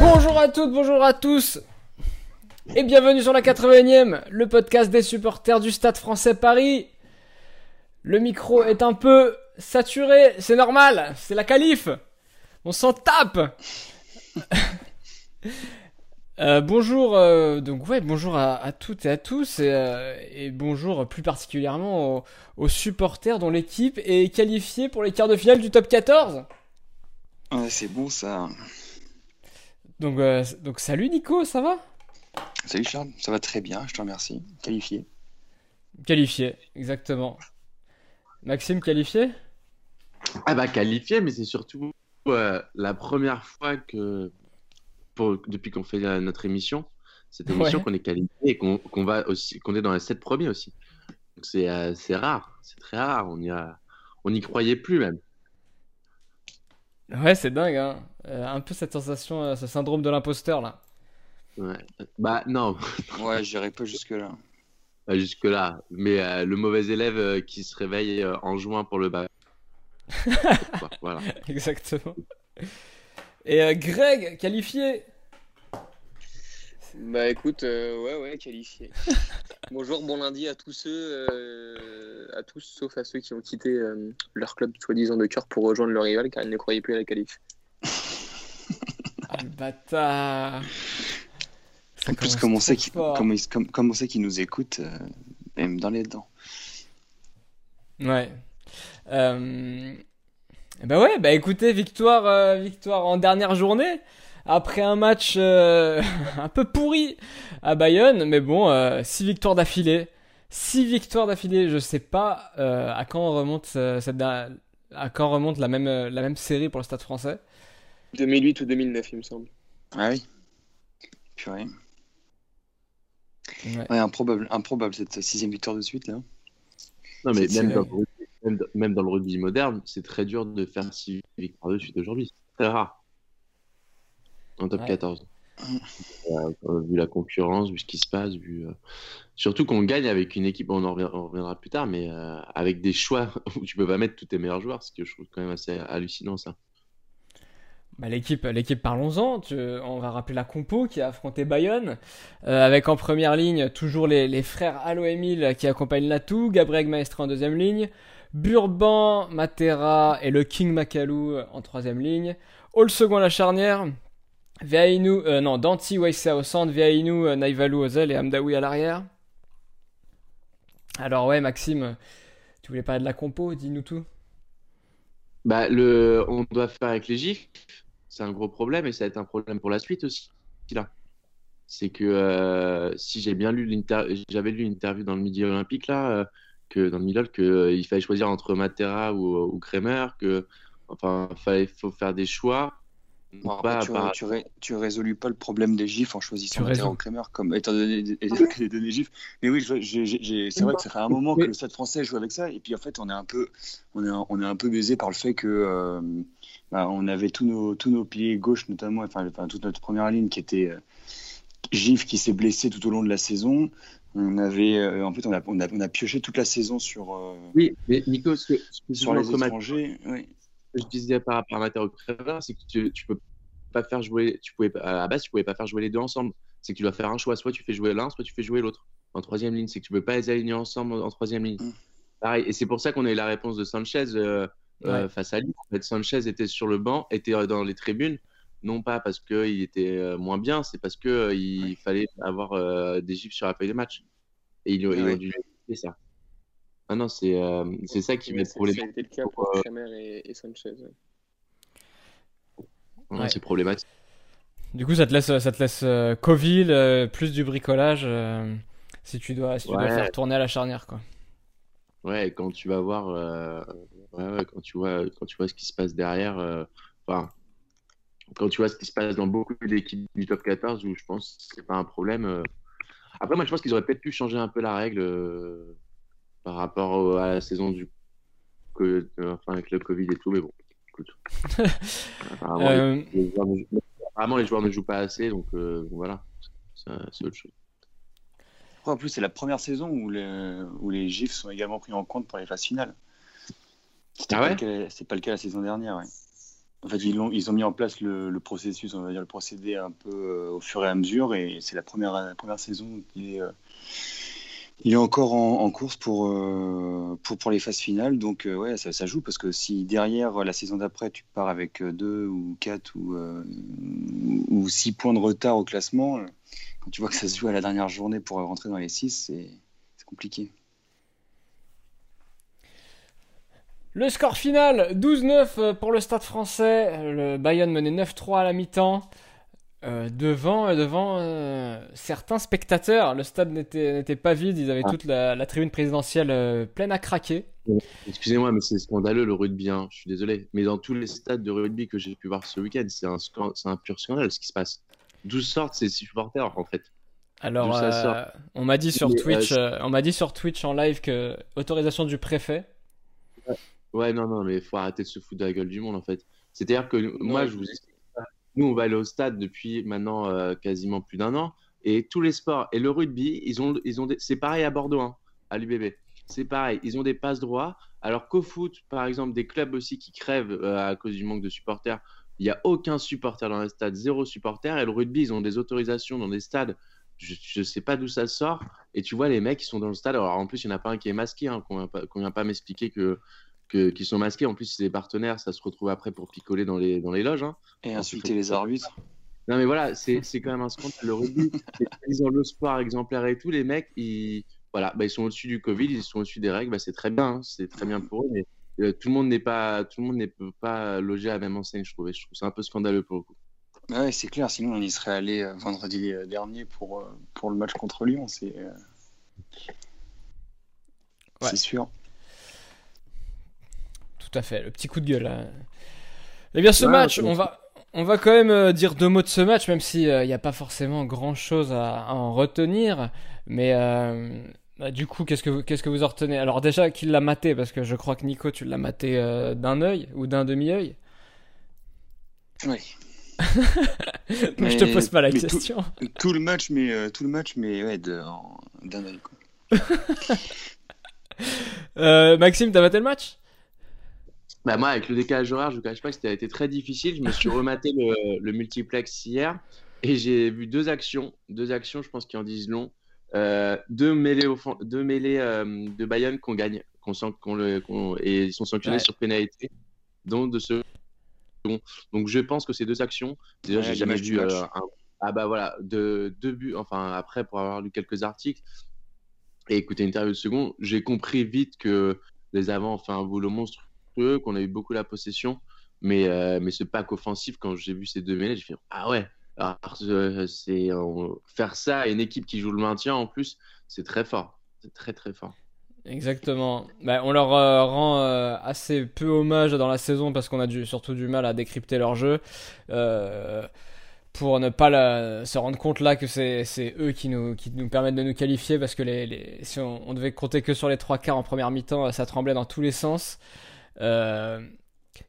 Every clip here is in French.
Bonjour à toutes, bonjour à tous et bienvenue sur la 81e, le podcast des supporters du Stade français Paris. Le micro est un peu saturé, c'est normal, c'est la qualif. On s'en tape. Euh, bonjour, euh, donc ouais, bonjour à, toutes et à tous, et, euh, et bonjour plus particulièrement aux, aux supporters dont l'équipe est qualifiée pour les quarts de finale du top 14. Ouais, c'est bon ça. Donc, euh, donc salut Nico, ça va? Salut Charles, ça va très bien, je te remercie. Qualifié. Qualifié, exactement. Maxime qualifié? Ah bah qualifié, mais c'est surtout euh, la première fois que, pour, depuis qu'on fait euh, notre émission, cette émission Ouais. qu'on est qualifié et qu'on va aussi, qu'on est dans les sept premiers aussi. Donc c'est euh, c'est rare, c'est très rare. On y a, on n'y croyait plus même. Ouais, c'est dingue, hein. Euh, un peu cette sensation, euh, ce syndrome de l'imposteur là. Ouais. Bah non, Ouais, j'irai pas jusque-là. pas jusque là. Mais euh, le mauvais élève euh, qui se réveille euh, en juin pour le bac. voilà. Exactement. Et euh, Greg qualifié Bah écoute, euh, ouais, ouais, qualifié. Bonjour, bon lundi à tous ceux, euh, à tous sauf à ceux qui ont quitté euh, leur club soi-disant de cœur pour rejoindre leur rival car ils ne croyaient plus à la qualif. Ah le bâtard Ça En plus, commence comme on sait qu'il fort. comme, comme, comme on sait qu'il nous écoute, euh, même dans les dents. Ouais. Euh... Bah ouais, bah écoutez, victoire, euh, victoire en dernière journée. Après un match euh, un peu pourri à Bayonne, mais bon, euh, six victoires d'affilée. Six victoires d'affilée, je sais pas euh, à quand remonte euh, cette à quand remonte la même euh, la même série pour le Stade Français. 2008 ou 2009, il me semble. Ah oui Purée. Ouais. Ouais, improbable, improbable cette sixième victoire de suite là. Non mais même dans, le rugby, même, dans- même dans le rugby moderne, c'est très dur de faire six victoires de suite aujourd'hui. C'est très rare. En top Ouais. 14. Euh, euh, vu la concurrence, vu ce qui se passe, vu euh, surtout qu'on gagne avec une équipe, on en reviendra plus tard, mais euh, avec des choix où tu peux pas mettre tous tes meilleurs joueurs, ce que je trouve quand même assez hallucinant ça. Bah, l'équipe, l'équipe, parlons-en. On va rappeler la compo qui a affronté Bayonne, avec en première ligne toujours les, les frères Allo Emile qui accompagnent Latou, Gabriel Maestre en deuxième ligne, Burban, Matera et le King Makalu en troisième ligne. Au second à la charnière, Viainu, euh, non, Danti Waisea au centre, Viainu, euh, Naivalu au zèle et Amdaoui à l'arrière. Alors ouais, Maxime, tu voulais parler de la compo, dis-nous tout. Bah, le, on doit faire avec les gifs, c'est un gros problème et ça va être un problème pour la suite aussi. Là, c'est que euh, si j'ai bien lu l'inter, j'avais lu l'interview dans le Midi Olympique là, euh, que dans le Midol, que euh, il fallait choisir entre Matera ou, ou Kremer, que enfin, fallait, faut faire des choix. Bon, après, tu, par- tu, ré- tu résolus pas le problème des gifs en choisissant ou Kremer comme étant donné les données gifs. Mais oui, c'est vrai que ça fait un moment que le Stade français joue avec ça. Et puis en fait, on est un peu, on est, on est un peu baisé par le fait que euh, bah, on avait tous nos, tous nos piliers gauche notamment, enfin, enfin, toute notre première ligne qui était euh, Gif qui s'est blessé tout au long de la saison. On avait, euh, en fait, on a, on a, on a pioché toute la saison sur, euh, Oui, mais Nico, ce que, ce que sur les étrangers. Oui. Ce que je disais par rapport à c'est que tu, tu peux pas faire jouer, tu pouvais, à la base, tu pouvais pas faire jouer les deux ensemble. C'est que tu dois faire un choix, soit tu fais jouer l'un, soit tu fais jouer l'autre. En troisième ligne, c'est que tu peux pas les aligner ensemble en, en troisième ligne. Mm. Pareil, et c'est pour ça qu'on a eu la réponse de Sanchez euh, euh, face à lui. En fait, Sanchez était sur le banc, était euh, dans les tribunes, non pas parce qu'il était moins bien, c'est parce que il Ouais. fallait avoir des gifs sur la feuille de match. Et ils, ils Ouais. ont dû faire ça. Ah non, c'est euh, c'est ça qui va être c'est- Ça a problématique. été le cas pour, euh, et, et Sanchez. ouais. Ouais, Ouais. C'est problématique. Du coup, ça te laisse, ça te laisse euh, Coville, euh, plus du bricolage, euh, si tu dois, si tu dois faire tourner à la charnière, quoi. Ouais, quand tu vas voir, euh, ouais, ouais, quand tu vois, quand tu vois ce qui se passe derrière, euh, enfin, quand tu vois ce qui se passe dans beaucoup d'équipes du top 14, où je pense que c'est pas un problème. euh. Après, moi, je pense qu'ils auraient peut-être pu changer un peu la règle euh, par rapport au- à la saison du, que, euh, enfin, avec le Covid et tout, mais bon, écoute. Apparemment, Euh, les, les joueurs ne jouent, apparemment, les joueurs ne jouent pas assez, donc euh, voilà, c'est autre chose. En plus, c'est la première saison où les, où les GIFs sont également pris en compte pour les phases finales. C'était Ah pas, ouais le cas- c'est pas le cas la saison dernière. ouais. En fait, ils ont, ils ont mis en place le, le processus, on va dire le procédé un peu euh, au fur et à mesure, et c'est la première, la première saison qu'il est, euh, il est encore en, course pour, euh, pour, pour les phases finales. Donc, euh, ouais, ça, ça joue parce que si derrière la saison d'après, tu pars avec euh, deux ou quatre ou, euh, ou six points de retard au classement, euh, quand tu vois que ça se joue à la dernière journée pour rentrer dans les six, c'est c'est compliqué. Le score final 12-9 pour le stade français. Le Bayern menait 9-3 à la mi-temps. Euh, devant devant euh, certains spectateurs, le stade n'était pas vide, ils avaient Ah. toute la, la tribune présidentielle euh, pleine à craquer. Excusez-moi, mais c'est scandaleux le rugby, hein, je suis désolé. Mais dans tous les stades de rugby que j'ai pu voir ce week-end, c'est un, un pur scandale ce qui se passe. D'où sortent ces supporters en fait? Alors, euh, on m'a dit sur Twitch, euh, euh, on m'a dit sur Twitch en live que autorisation du préfet. Ouais, non, non, mais il faut arrêter de se foutre de la gueule du monde en fait. C'est-à-dire que moi, je vous explique. Nous, on va aller au stade depuis maintenant euh, quasiment plus d'un an. Et tous les sports et le rugby, ils ont, ils ont des- c'est pareil à Bordeaux, hein, à l'UBB. C'est pareil, ils ont des passes droits. Alors qu'au foot, par exemple, des clubs aussi qui crèvent euh, à cause du manque de supporters, il n'y a aucun supporter dans les stades, zéro supporter. Et le rugby, ils ont des autorisations dans des stades. Je ne sais pas d'où ça sort. Et tu vois, les mecs, ils sont dans le stade. Alors en plus, il n'y en a pas un qui est masqué, hein, qu'on ne vient pas, vient pas m'expliquer que que- qui sont masqués. En plus, c'est des partenaires, ça se retrouve après pour picoler dans les, dans les loges. hein. Et insulter les arbitres. Non, mais voilà, c'est c'est quand même un scandale. Le rugby, ils ont le sport exemplaire et tout. Les mecs, ils, voilà, bah, ils sont au-dessus du Covid, ils sont au-dessus des règles. Bah, c'est très bien, hein, c'est très bien pour eux. Mais euh, tout le monde n'est pas, tout le monde pas loger à la même enseigne, je trouve. Et je trouve ça un peu scandaleux pour le coup. Ah Ouais, c'est clair, sinon on y serait allé euh, vendredi euh, dernier pour, euh, pour le match contre Lyon, c'est euh, Ouais. c'est sûr. Tout à fait, le petit coup de gueule. hein. Eh bien, ce Ouais, match, on va, on va quand même euh, dire deux mots de ce match, même s'il n'y a pas forcément grand-chose à, à en retenir. Mais euh, bah, du coup, qu'est-ce que, vous- qu'est-ce que vous en retenez? Alors déjà, qui l'a maté? Parce que je crois que Nico, tu l'as maté euh, d'un œil ou d'un demi-œil. Oui. Mais je te pose pas la mais tout- question. Tout le match, mais euh, tout le match, mais ouais, d'un œil. Euh, Maxime, t'as maté le match? Bah moi, avec le décalage horaire, je vous cache pas que c'était été très difficile. Je me suis rematé le, le multiplex hier et j'ai vu deux actions, deux actions, je pense qui en disent long. Euh, deux mêlées, deux mêlées euh, de Bayonne qu'on gagne, qu'on sent qu'on le, qu'on- et ils sont sanctionnés Ouais. sur pénalité, dont de ce. Donc je pense que ces deux actions, déjà Ouais, j'ai jamais vu euh, un- ah bah voilà, de deux buts. Enfin après pour avoir lu quelques articles et écouté une interview de second, j'ai compris vite que les avants ont fait un boulot qu'on a eu beaucoup la possession, mais, euh, mais ce pack offensif, quand j'ai vu ces deux mêlées, j'ai fait Ah ouais, c'est, euh, faire ça à une équipe qui joue le maintien en plus, c'est très fort. C'est très très fort. Exactement. Bah, on leur euh, rend assez peu hommage dans la saison parce qu'on a surtout du mal à décrypter leur jeu. Pour ne pas se rendre compte là que c'est eux qui nous, qui nous permettent de nous qualifier parce que les, les- si on devait compter que sur les trois quarts en première mi-temps, ça tremblait dans tous les sens. Euh,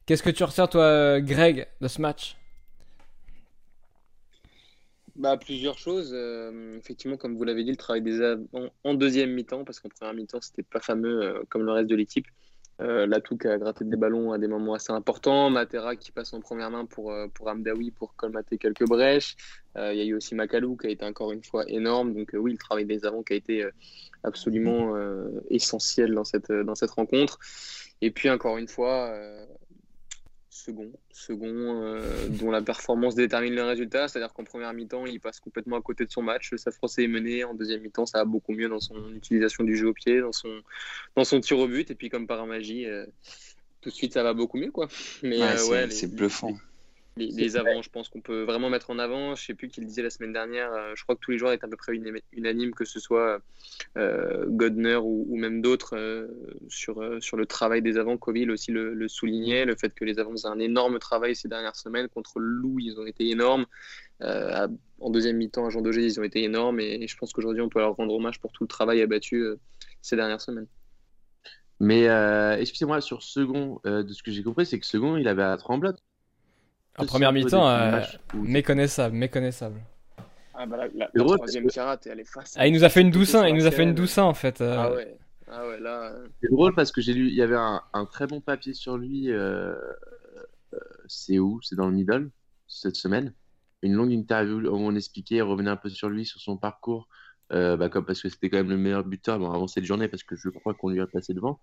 Qu'est-ce que tu retiens toi, Greg, de ce match? Bah, plusieurs choses. Euh, effectivement, comme vous l'avez dit, le travail des avants en deuxième mi-temps, parce qu'en première mi-temps, c'était pas fameux euh, comme le reste de l'équipe. Euh, Latouk a gratté des ballons à des moments assez importants. Matera qui passe en première main pour, euh, pour Amdaoui pour colmater quelques brèches. Euh, Il y a eu aussi Makalou qui a été encore une fois énorme. Donc, euh, oui, le travail des avants qui a été absolument essentiel dans cette, rencontre. Et puis, encore une fois, second, second euh, dont la performance détermine le résultat. C'est-à-dire qu'en première mi-temps, il passe complètement à côté de son match. Le Stade français est mené. En deuxième mi-temps, ça va beaucoup mieux dans son utilisation du jeu au pied, dans son, dans son tir au but. Et puis, comme par magie, euh, tout de suite, ça va beaucoup mieux. Quoi. Mais Ouais, euh, c'est ouais, les- c'est bluffant. les, les avants, je pense qu'on peut vraiment mettre en avant. Je sais plus qui le disait la semaine dernière. euh, je crois que tous les joueurs étaient à peu près unanimes, que ce soit euh, Godner ou, ou même d'autres, euh, sur, euh, sur le travail des avants. Coville aussi le, le soulignait, le fait que les avants faisaient un énorme travail ces dernières semaines. Contre le Loup, ils ont été énormes. À- en deuxième mi-temps, à Jean Daugé, ils ont été énormes. Et, je pense qu'aujourd'hui, on peut leur rendre hommage pour tout le travail abattu ces dernières semaines. Mais excusez-moi, sur second, de ce que j'ai compris, c'est que second, il avait à tremblote. En première mi-temps, euh, méconnaissable, méconnaissable. Ah bah la, la, troisième tirade, elle est facile. Ah, il nous a fait une doucin, il nous a fait une doucin en fait. Ah ouais. Ah ouais, là. C'est drôle parce que j'ai lu, il y avait un, un, très bon papier sur lui. Euh, c'est où? C'est dans le middle cette semaine. Une longue interview où on expliquait, on revenait un peu sur lui, sur son parcours, euh, bah, comme, parce que c'était quand même le meilleur buteur bon, avant cette journée, parce que je crois qu'on lui a passé devant,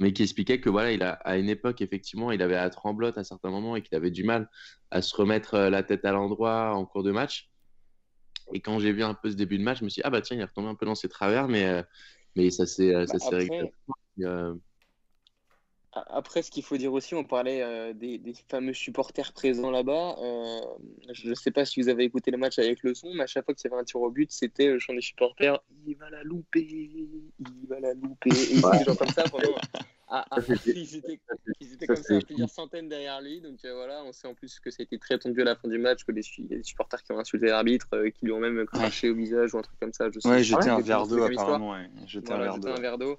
mais qui expliquait que voilà, il a, à une époque, effectivement, il avait la tremblote à certains moments et qu'il avait du mal à se remettre euh, la tête à l'endroit en cours de match. Et quand j'ai vu un peu ce début de match, je me suis dit, ah bah tiens, il est retombé un peu dans ses travers, mais, euh, mais ça s'est bah, réglé. Après, ce qu'il faut dire aussi, on parlait euh, des, fameux supporters présents là-bas. Euh, je ne sais pas si vous avez écouté le match avec le son, mais à chaque fois qu'il y avait un tir au but, c'était le chant des supporters Il va la louper, il va la louper. Et des gens comme ça pendant. Ah, ah, ils étaient, comme ça, plusieurs centaines derrière lui. Donc euh, voilà, on sait en plus que ça a été très tendu à la fin du match, que les, des supporters qui ont insulté l'arbitre, qui lui ont même craché au visage ou un truc comme ça. Je sais ouais, jeté un verre d'eau apparemment. Ouais. Un verre d'eau.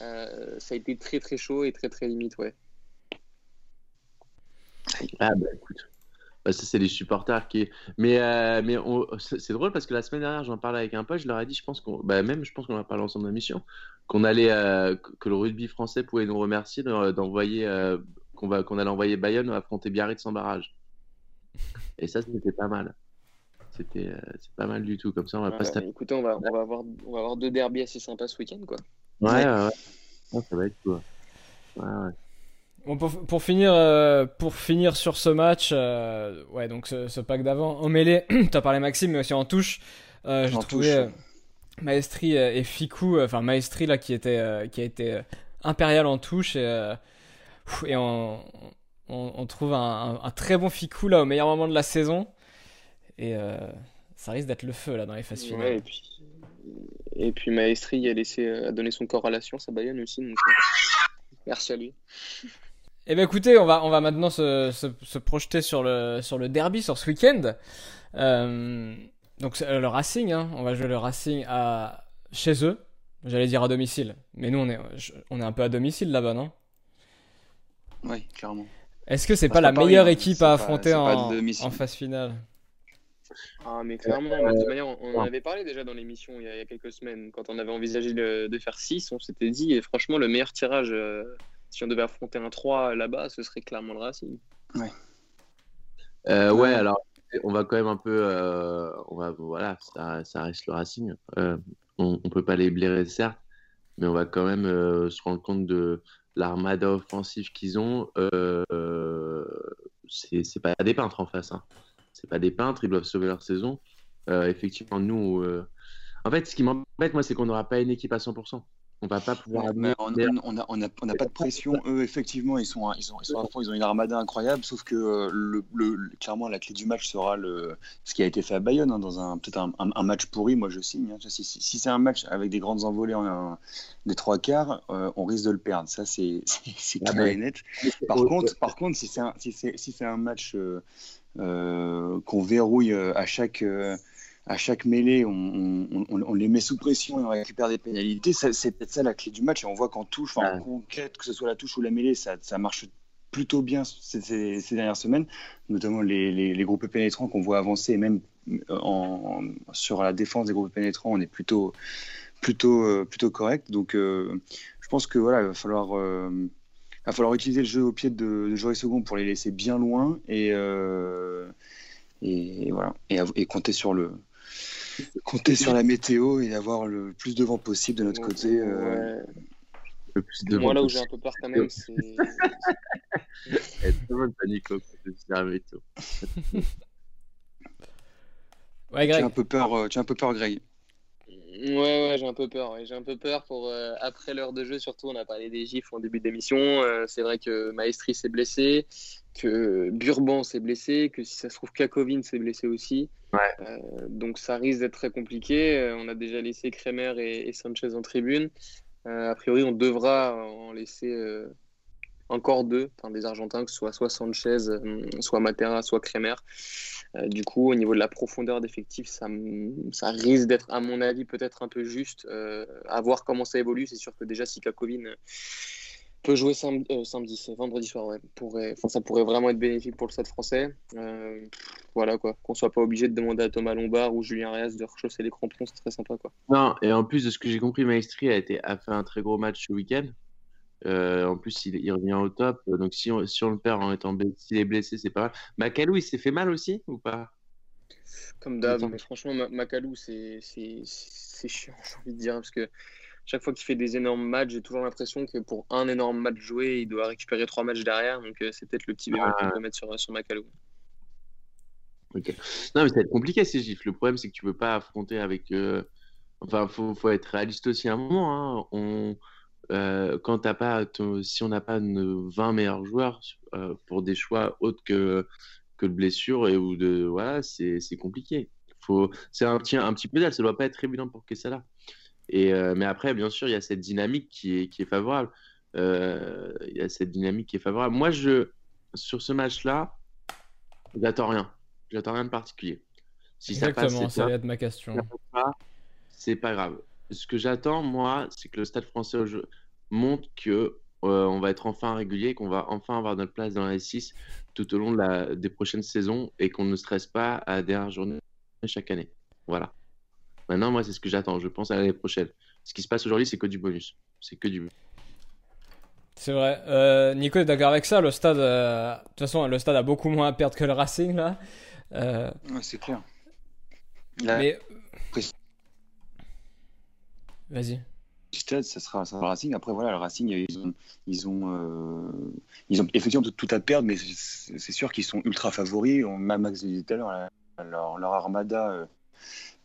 Euh, ça a été très très chaud et très très limite, ouais. Ah bah écoute, bah, ça c'est les supporters qui. Mais, euh, mais c'est drôle parce que la semaine dernière j'en parlais avec un pote, je leur ai dit, je pense qu'on, bah, même je pense qu'on a parlé ensemble dans l'émission, qu'on allait, euh, que le rugby français pouvait nous remercier d'envoyer, qu'on va, qu'on allait envoyer Bayonne affronter Biarritz sans barrage. Et ça c'était pas mal. C'était, c'est pas mal du tout. Comme ça on va pas se Écoutez, on va, on va avoir, on va avoir deux derbies assez sympas ce week-end quoi. Ouais, ouais, ça va être cool. Bon, pour, pour, finir, euh, pour finir sur ce match, euh, ouais, donc ce, ce pack d'avant, en mêlée, tu as parlé Maxime, mais aussi en touche, euh, j'ai trouvé Maestri et Fiku, enfin Maestri là qui, était, qui a été impérial en touche, et, et on, on, on, trouve un, un, très bon Fiku là au meilleur moment de la saison, et ça risque d'être le feu là dans les phases finales. Ouais, et puis et puis Maestri a, laissé, a donné son corps à la science à Bayonne aussi. Donc, euh, merci à lui. Eh bien écoutez, on va, on va maintenant se, se, projeter sur le, sur le derby, sur ce week-end. Euh, donc le Racing, hein, on va jouer le Racing à, chez eux. J'allais dire à domicile. Mais nous, on est, on est un peu à domicile là-bas, non? Oui, clairement. Est-ce que c'est pas, pas la meilleure hein. équipe à affronter en, en phase finale? Ah, mais clairement, de toute manière, on, en avait parlé déjà dans l'émission il, y a quelques semaines, quand on avait envisagé de, faire 6, on s'était dit, et franchement, le meilleur tirage, euh, si on devait affronter un 3 là-bas, ce serait clairement le Racing. Ouais. Euh, ouais, alors, on va quand même un peu. Euh, on va, voilà, ça, ça, reste le Racing. on ne peut pas les blairer, certes, mais on va quand même se rendre compte de l'armada offensive qu'ils ont. c'est pas des peintres en face. Hein c'est pas des peintres, ils doivent sauver leur saison. Euh, effectivement, nous, euh, en fait, ce qui m'embête, moi, c'est qu'on n'aura pas une équipe à 100%. On va pas pouvoir. on n'a on a, on a, pas de pression. Eux, effectivement, ils sont, ils, ont, ils, sont à fond, ils ont une armada incroyable. Sauf que euh, le, le, clairement, la clé du match sera le, ce qui a été fait à Bayonne hein, dans un peut-être un, match pourri. Moi, je signe. Hein. Si, si, c'est un match avec des grandes envolées en, des trois quarts, on risque de le perdre. Ça, c'est ah clair et net. Par contre, par contre, si c'est un, si c'est un match euh, qu'on verrouille euh, à chaque euh, à chaque mêlée, on, on, les met sous pression et on récupère des pénalités. C'est peut-être ça la clé du match. Et on voit qu'en touche, en conquête, que ce soit la touche ou la mêlée, ça, ça marche plutôt bien ces, ces, dernières semaines, notamment les, les, les groupes pénétrants qu'on voit avancer, et même en, sur la défense des groupes pénétrants, on est plutôt, plutôt, plutôt correct. Donc, je pense que voilà, il va falloir va falloir utiliser le jeu au pied de, de Joris Second pour les laisser bien loin et, euh, et voilà et, compter sur le compter sur la météo et avoir le plus de vent possible de notre côté. Euh, le plus de Moi là où j'ai un peu peur quand même, c'est. tout le monde panique c'est la météo. ouais, Greg. Tu as un peu peur, euh, tu as un peu peur, Greg. Ouais, ouais, j'ai un peu peur. J'ai un peu peur pour euh, après l'heure de jeu, surtout. On a parlé des gifs en début d'émission. Euh, c'est vrai que Maestri s'est blessé, que Burban s'est blessé, que si ça se trouve, Kakovin s'est blessé aussi. Ouais. Euh, donc ça risque d'être très compliqué. on a déjà laissé Kremer et, Sanchez en tribune. a priori, on devra en laisser encore deux, des Argentins, que ce soit Sanchez, soit Matera, soit Kremer. Euh, du coup, au niveau de la profondeur d'effectif, ça, risque d'être, à mon avis, peut-être un peu juste. Euh, à voir comment ça évolue. C'est sûr que déjà, si Kakovin peut jouer samedi, euh, vendredi soir, ça pourrait vraiment être bénéfique pour le stade français. Euh, voilà quoi, qu'on soit pas obligé de demander à Thomas Lombard ou Julien Reyes de rechausser les crampons, c'est très sympa quoi. Non, et en plus de ce que j'ai compris, Maestri a, été, a fait un très gros match ce week-end. Euh, en plus, il, revient au top. Donc, si on, si on le perd en étant s'il est blessé, c'est pas mal. Macalou, il s'est fait mal aussi ou pas? Comme d'hab, mais franchement, Macalou, c'est chiant, j'ai envie de dire, parce que chaque fois qu'il fait des énormes matchs, j'ai toujours l'impression que pour un énorme match joué, il doit récupérer trois matchs derrière. Donc euh, c'est peut-être le petit bémol qu'on peut mettre sur, sur Macalou. Ok. Non, mais ça va être compliqué ces gifs. Le problème, c'est que tu peux pas affronter avec. Euh, enfin, il faut, faut, être réaliste aussi à un moment. Hein. On... Euh, quand t'as pas, si on n'a pas 20 meilleurs joueurs pour des choix autres que, que de blessures et ou de voilà, c'est compliqué. Faut, c'est un petit un petit peu ça doit pas être évident pour que ça là. Et, euh, mais après, bien sûr, il y a cette dynamique qui est, qui est favorable. Euh, il y a cette dynamique qui est favorable. Moi, je, sur ce match-là, j'attends rien. J'attends rien de particulier. Si Exactement, ça, va être ma question. C'est pas grave. Ce que j'attends, moi, c'est que le Stade français au jeu montre que euh, on va être enfin régulier, qu'on va enfin avoir notre place dans la 6 tout au long de la, des prochaines saisons et qu'on ne stresse pas à des dernière journée chaque année. Voilà. Maintenant, moi, c'est ce que j'attends. Je pense à l'année prochaine. Ce qui se passe aujourd'hui, c'est que du bonus. C'est que du. C'est vrai. Euh, Nico est d'accord avec ça. Le stade, euh, de toute façon, le stade a beaucoup moins à perdre que le Racing là. Euh... c'est clair. Mais... Vas-y. Stade, ça sera, ça sera Racing. Après, voilà, le Racing, ils ont, ils ont, euh, ils ont effectivement tout, à perdre, mais c'est sûr qu'ils sont ultra favoris. On, Max dit tout à l'heure, leur, leur, armada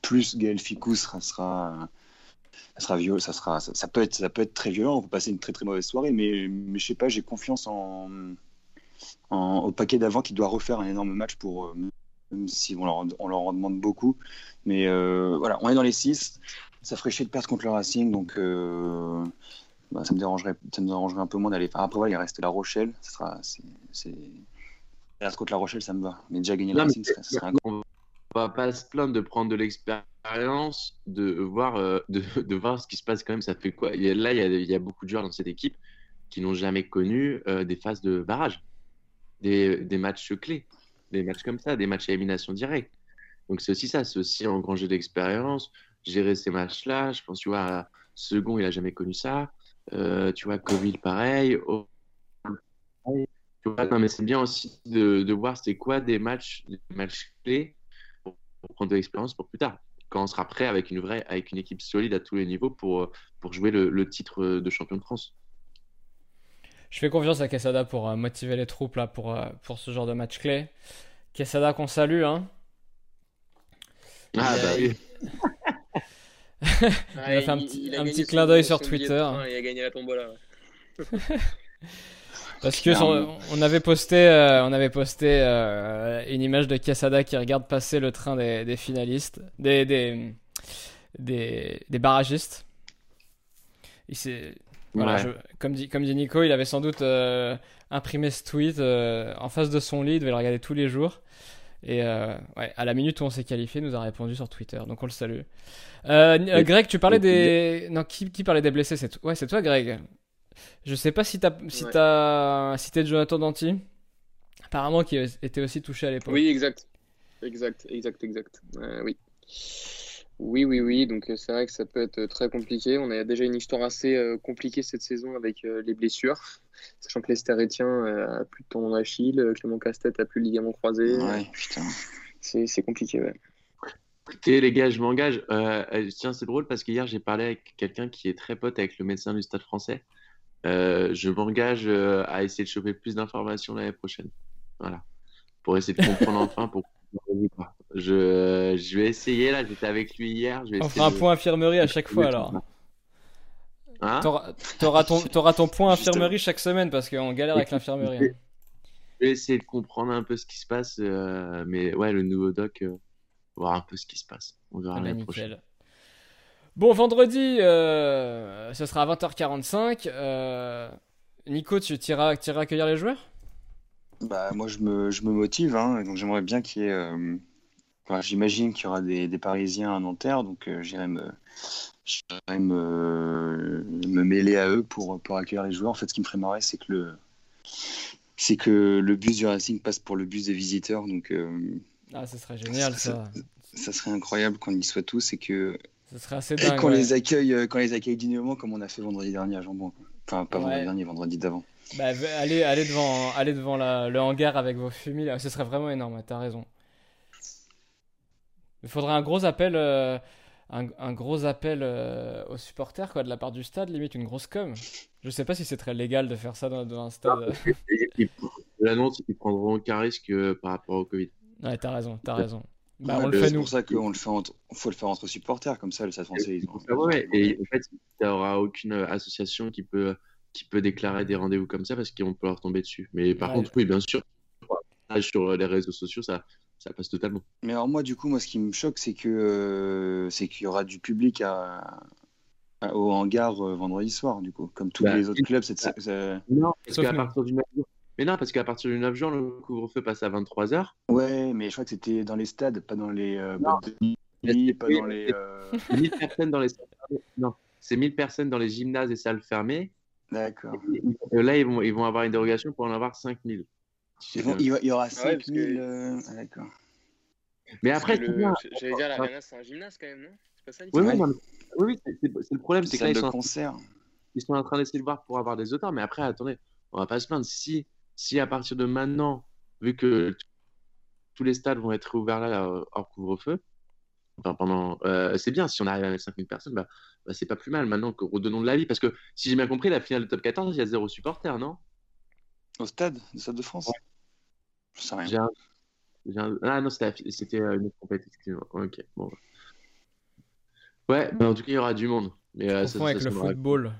plus Gaël Ficou sera, sera, ça sera vieux, ça sera, ça, peut être, ça peut être très violent. On peut passer une très très mauvaise soirée, mais, mais je sais pas, j'ai confiance en, au paquet d'avant qui doit refaire un énorme match pour, euh, même si on leur, on leur en demande beaucoup. Mais euh, voilà, on est dans les 6 Ça ferait chier de perdre contre le Racing, donc euh, bah, ça me dérangerait, ça me dérangerait un peu moins d'aller. après voilà, il reste La Rochelle. Ça sera, c'est, contre La Rochelle, ça me va. Mais déjà gagner le Racing, ça serait un grand on va pas se plaindre de prendre de l'expérience, de voir, euh, de, de, voir ce qui se passe quand même. Ça fait quoi? Là, il y, a, beaucoup de joueurs dans cette équipe qui n'ont jamais connu euh, des phases de barrage, des, des, matchs clés, des matchs comme ça, des matchs à élimination directe. Donc c'est aussi ça, c'est aussi engranger d'expérience, gérer ces matchs-là. Je pense, tu vois, Second, il a jamais connu ça. Euh, tu vois, Coville, pareil. Tu vois, non, mais c'est bien aussi de, de voir c'est quoi des matchs, des matchs clés pour prendre de l'expérience pour plus tard, quand on sera prêt avec une vraie, avec une équipe solide à tous les niveaux pour, pour jouer le, titre de champion de France. Je fais confiance à Quesada pour euh, motiver les troupes là, pour, euh, pour ce genre de match clé. Quesada qu'on salue. Hein. Ah, bah oui. il a fait un petit, un petit clin d'œil sur Twitter. il a gagné la tombola. Parce que on avait posté, euh, on avait posté euh, une image de Quesada qui regarde passer le train des, des finalistes, des, des, des, des barragistes. Il voilà, comme, dit, comme dit Nico, il avait sans doute euh, imprimé ce tweet en face de son lit, il devait le regarder tous les jours. Et ouais, à la minute où on s'est qualifié, il nous a répondu sur Twitter, donc on le salue. Greg, tu parlais des. Non, qui, qui parlait des blessés c'est... Ouais, c'est toi, Greg. Je sais pas si t'as si t'as cité Jonathan Danti, apparemment qui était aussi touché à l'époque. Oui, exact, exact, exact, exact. Euh, oui. Oui, oui, oui. Donc euh, c'est vrai que ça peut être très compliqué. On a déjà une histoire assez euh, compliquée cette saison avec les blessures. Sachant que Lester Etienne a plus de tendon d'Achille, Clément Castet a plus le ligament croisé. Ouais, putain. C'est compliqué, ouais. Écoutez, les gars, je m'engage. tiens, c'est drôle parce qu'hier, j'ai parlé avec quelqu'un qui est très pote avec le médecin du stade français. Euh, je m'engage euh, à essayer de choper plus d'informations l'année prochaine. Voilà. Pour essayer de comprendre enfin pour je, je vais essayer là, j'étais avec lui hier. Je vais On fera un point infirmerie à chaque fois alors. Hein T'auras ton, ton point infirmerie chaque semaine parce qu'on galère avec l'infirmerie. Hein. Je vais essayer de comprendre un peu ce qui se passe, euh, mais ouais, le nouveau doc, voir un peu ce qui se passe. On verra ah l'année prochaine. Bon, vendredi, euh, ce sera à 20h45. Euh, Nico, tu iras, accueillir les joueurs? Bah, Moi, je me, je me motive. Hein, donc, j'aimerais bien qu'il y ait. Euh, j'imagine qu'il y aura des, Parisiens à Nanterre. Donc, j'irai me, j'irai me, me mêler à eux pour, pour accueillir les joueurs. En fait, ce qui me ferait marrer, c'est que le, c'est que le bus du Racing passe pour le bus des visiteurs. Donc, euh, ah, ce serait génial ça. Ça, serait incroyable qu'on y soit tous et que. Ce serait assez dingue. Qu'on les accueille, euh, les accueille dignement comme on a fait vendredi dernier à Jambon. Enfin, pas vendredi dernier, vendredi d'avant. Bah, allez, allez devant, allez devant la, le hangar avec vos fumées, ce serait vraiment énorme, t'as raison. Il faudrait un gros appel, euh, un, gros appel euh, aux supporters quoi, de la part du stade, limite une grosse com. Je sais pas si c'est très légal de faire ça dans, un stade. L'annonce, ils prendront aucun risque euh, par rapport au Covid. Ouais, t'as raison, t'as raison. Bah, on le fait nous. C'est pour ça qu'on le fait, faut le faire entre supporters, comme ça le stade français. Ils ont... ouais, et en fait, il n'y aura aucune association qui peut, qui peut déclarer des rendez-vous comme ça parce qu'on peut leur tomber dessus. Mais par contre, oui, bien sûr, sur les réseaux sociaux, ça, ça passe totalement. Mais alors moi, du coup, moi, ce qui me choque, c'est que euh, c'est qu'il y aura du public à, au hangar euh, vendredi soir, du coup, comme tous bah, les autres clubs. Cette, Non, parce qu'à partir du 9 juin, mais non, parce qu'à partir du 9 juin, le couvre-feu passe à 23 h Ouais, mais je crois que c'était dans les stades, pas dans les euh, de pas dans les. 1000 personnes dans les Non, c'est 1000 personnes dans les gymnases et salles fermées. D'accord. Là, ils vont, ils vont avoir une dérogation pour en avoir 5000. Il y aura 5000. Euh, ah, d'accord. Mais après, j'allais dire, l'arena, c'est un gymnase quand même, non? C'est pas ça Oui, oui, oui c'est le problème. C'est que là, ils sont, concert. ils sont en train d'essayer de voir pour avoir des auteurs. Mais après, attendez, on va pas se plaindre. Si, si à partir de maintenant, vu que tous les stades vont être ouverts là, hors couvre-feu, enfin, pendant, euh, c'est bien. Si on arrive à mettre 5000 personnes, bah, bah, c'est pas plus mal maintenant que redonnons de la vie. Parce que si j'ai bien compris, la finale de top 14, il y a zéro supporter, non? Au stade, au stade de France? Je sais rien. Ah non, c'était euh, une autre compétition. Ok, bon. Ouais, mais en tout cas, il y aura du monde. Mais, euh, ça, avec le football.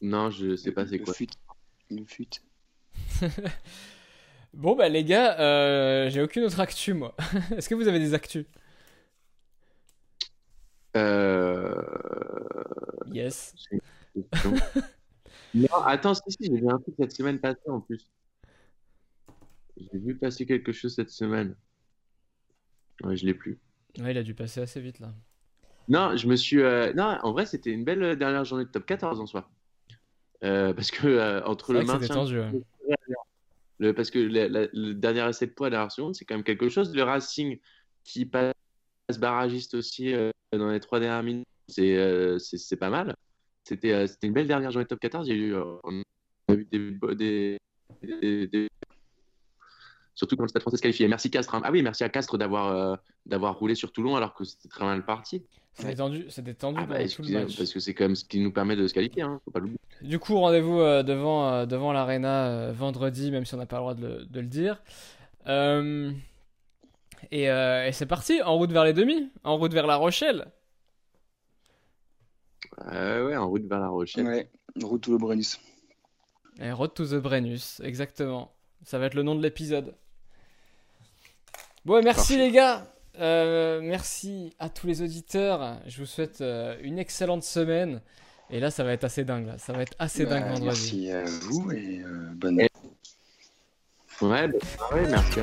Non, je sais pas c'est quoi. Le fut. bon, bah les gars, euh, j'ai aucune autre actu, moi. Est-ce que vous avez des actus? Euh... Yes. non, attends, si, si, j'ai vu un truc cette semaine passée en plus. J'ai vu passer quelque chose cette semaine. Ouais, je l'ai plus. Ouais, il a dû passer assez vite là. Non, je me suis. Euh, non, en vrai, c'était une belle dernière journée de top 14 en soi. Euh, parce que euh, entre le maintien. Tendu, parce que le, dernier essai de poids à la seconde, c'est quand même quelque chose. Le Racing qui passe barragiste aussi dans les trois dernières minutes, c'est pas mal. C'était une belle dernière journée top 14. Il a eu, des, des surtout quand le Stade français se qualifiait. Merci Castres. Hein. Ah oui, merci à Castres d'avoir euh, d'avoir roulé sur Toulon alors que c'était très mal parti. C'était tendu, c'était tendu ah bah, tout le match. Parce que c'est quand même ce qui nous permet de se qualifier, hein. faut pas l'oublier. Du coup, rendez-vous euh, devant, euh, devant l'Arena vendredi, même si on n'a pas le droit de le, de le dire. Et, et c'est parti, en route vers les demi, en route vers La Rochelle. ouais, en route vers La Rochelle. Ouais, route to the Brennus. Et route to the Brennus, exactement. Ça va être le nom de l'épisode. Bon, merci les gars. Euh, merci à tous les auditeurs. Je vous souhaite euh, une excellente semaine. Et là, ça va être assez dingue. Là. Ça va être assez dingue vendredi. Merci à vous et euh, bonne nuit. Ouais. Merci.